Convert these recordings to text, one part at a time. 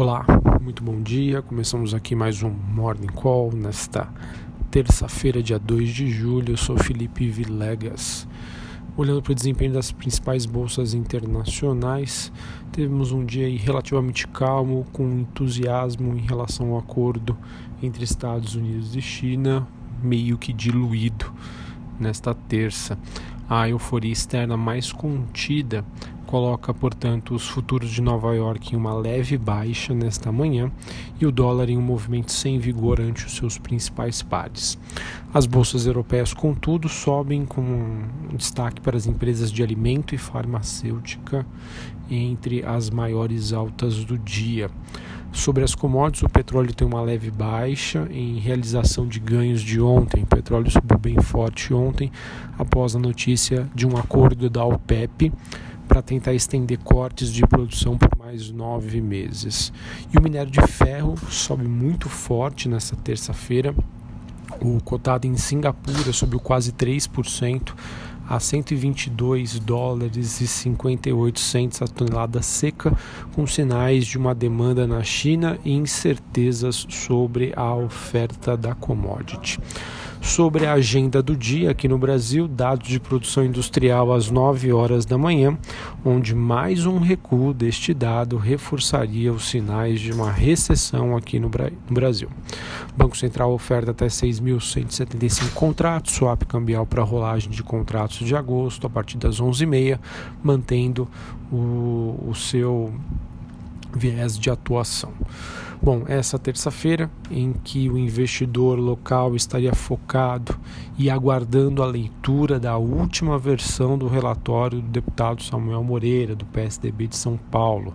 Olá, muito bom dia. Começamos aqui mais um Morning Call nesta terça-feira, dia 2 de julho. Eu sou Felipe Vilegas. Olhando para o desempenho das principais bolsas internacionais, tivemos um dia relativamente calmo, com entusiasmo em relação ao acordo entre Estados Unidos e China, meio que diluído nesta terça. A euforia externa mais contida coloca, portanto, os futuros de Nova York em uma leve baixa nesta manhã e o dólar em um movimento sem vigor ante os seus principais pares. As bolsas europeias, contudo, sobem com um destaque para as empresas de alimento e farmacêutica entre as maiores altas do dia. Sobre as commodities, o petróleo tem uma leve baixa em realização de ganhos de ontem. O petróleo subiu bem forte ontem após a notícia de um acordo da OPEP para tentar estender cortes de produção por mais nove meses. E o minério de ferro sobe muito forte nesta terça-feira. O cotado em Singapura subiu quase 3% a 122 dólares e 58 centes a tonelada seca, com sinais de uma demanda na China e incertezas sobre a oferta da commodity sobre a agenda do dia aqui no Brasil, dados de produção industrial às 9 horas da manhã, onde mais um recuo deste dado reforçaria os sinais de uma recessão aqui no, Brasil. Banco Central oferta até 6.175 contratos, swap cambial para rolagem de contratos de agosto a partir das 11h30, mantendo o, o seu viés de atuação. Bom, essa terça-feira, em que o investidor local estaria focado e aguardando a leitura da última versão do relatório do deputado Samuel Moreira, do PSDB de São Paulo,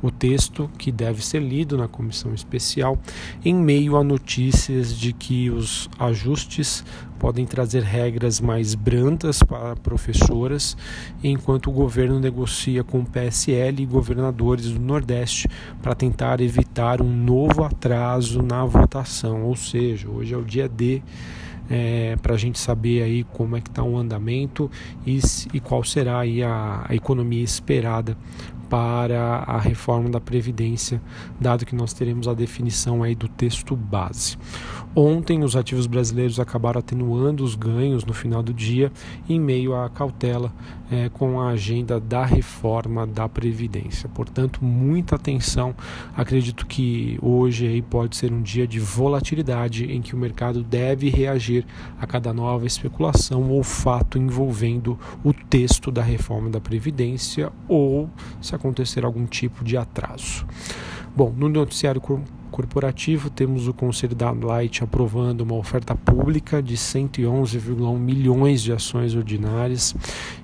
o texto que deve ser lido na comissão especial em meio a notícias de que os ajustes podem trazer regras mais brandas para professoras, enquanto o governo negocia com o PSL e governadores do Nordeste para tentar evitar um novo atraso na votação. Ou seja, hoje é o dia D. É, para a gente saber aí como é que está o andamento e, e qual será aí a, a economia esperada para a reforma da Previdência, dado que nós teremos a definição aí do texto base. Ontem, os ativos brasileiros acabaram atenuando os ganhos no final do dia, em meio à cautela é, com a agenda da reforma da Previdência. Portanto, muita atenção. Acredito que hoje aí pode ser um dia de volatilidade em que o mercado deve reagir a cada nova especulação ou fato envolvendo o texto da reforma da Previdência ou se acontecer algum tipo de atraso. Bom, no noticiário corporativo, temos o Conselho da Light aprovando uma oferta pública de 111,1 milhões de ações ordinárias.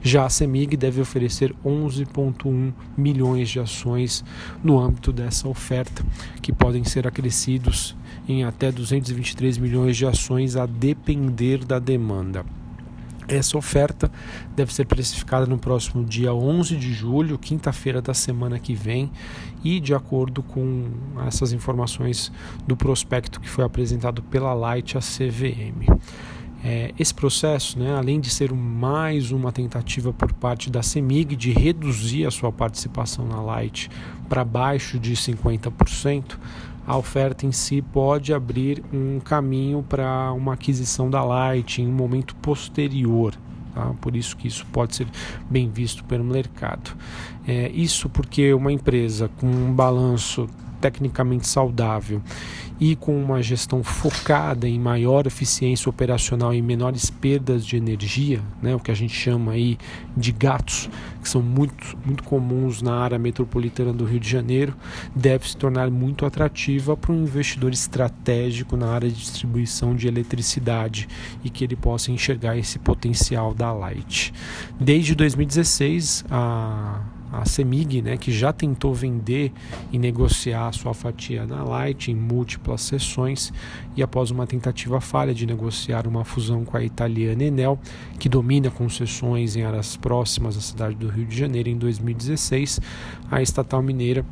Já a CEMIG deve oferecer 11,1 milhões de ações no âmbito dessa oferta, que podem ser acrescidos em até 223 milhões de ações a depender da demanda. Essa oferta deve ser precificada no próximo dia 11 de julho, quinta-feira da semana que vem, e de acordo com essas informações do prospecto que foi apresentado pela Light a CVM. É, esse processo, né, além de ser mais uma tentativa por parte da CEMIG de reduzir a sua participação na Light para baixo de 50%, a oferta em si pode abrir um caminho para uma aquisição da Light em um momento posterior. Tá? Por isso que isso pode ser bem visto pelo mercado. É, isso porque uma empresa com um balanço tecnicamente saudável e com uma gestão focada em maior eficiência operacional e menores perdas de energia, né, o que a gente chama aí de gatos, que são muito, muito comuns na área metropolitana do Rio de Janeiro, deve se tornar muito atrativa para um investidor estratégico na área de distribuição de eletricidade e que ele possa enxergar esse potencial da Light. Desde 2016, a a Semig, né, que já tentou vender e negociar a sua fatia na Light em múltiplas sessões e após uma tentativa falha de negociar uma fusão com a italiana Enel, que domina concessões em áreas próximas à cidade do Rio de Janeiro em 2016, a estatal mineira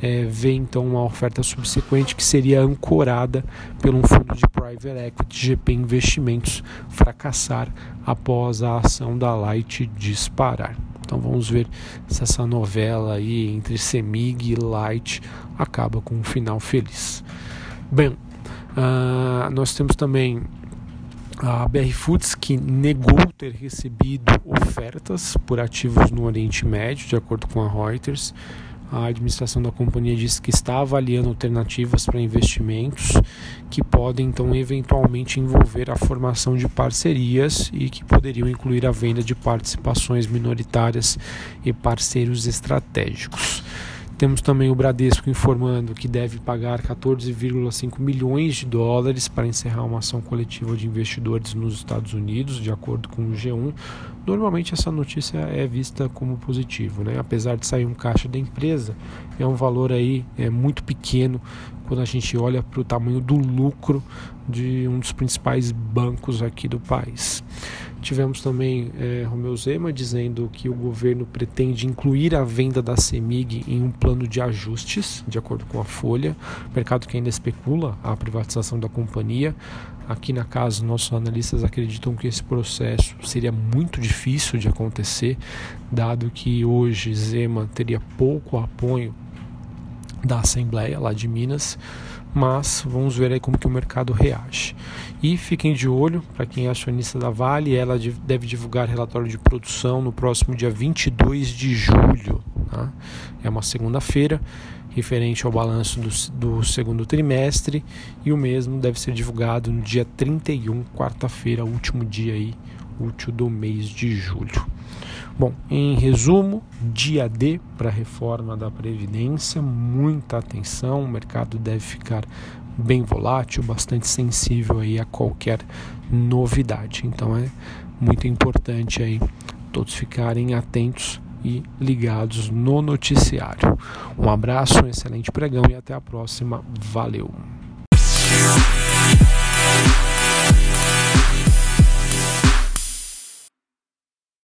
é, vê então uma oferta subsequente que seria ancorada pelo um fundo de private equity GP Investimentos fracassar após a ação da Light disparar. Então vamos ver se essa novela aí entre Semig e Light acaba com um final feliz. Bem, uh, nós temos também a BR Foods que negou ter recebido ofertas por ativos no Oriente Médio, de acordo com a Reuters. A administração da companhia disse que está avaliando alternativas para investimentos que podem então eventualmente envolver a formação de parcerias e que poderiam incluir a venda de participações minoritárias e parceiros estratégicos. Temos também o Bradesco informando que deve pagar 14,5 milhões de dólares para encerrar uma ação coletiva de investidores nos Estados Unidos, de acordo com o G1. Normalmente essa notícia é vista como positivo, né? Apesar de sair um caixa da empresa, é um valor aí é muito pequeno quando a gente olha para o tamanho do lucro de um dos principais bancos aqui do país. Tivemos também é, Romeu Zema dizendo que o governo pretende incluir a venda da CEMIG em um plano de ajustes, de acordo com a Folha, mercado que ainda especula a privatização da companhia. Aqui na casa, nossos analistas acreditam que esse processo seria muito difícil de acontecer, dado que hoje Zema teria pouco apoio da Assembleia lá de Minas mas vamos ver aí como que o mercado reage. E fiquem de olho, para quem é acionista da Vale, ela deve divulgar relatório de produção no próximo dia 22 de julho. Tá? É uma segunda-feira, referente ao balanço do, do segundo trimestre, e o mesmo deve ser divulgado no dia 31, quarta-feira, último dia aí, útil do mês de julho. Bom, em resumo, dia D para a reforma da Previdência, muita atenção, o mercado deve ficar bem volátil, bastante sensível aí a qualquer novidade. Então é muito importante aí todos ficarem atentos e ligados no noticiário. Um abraço, um excelente pregão e até a próxima. Valeu!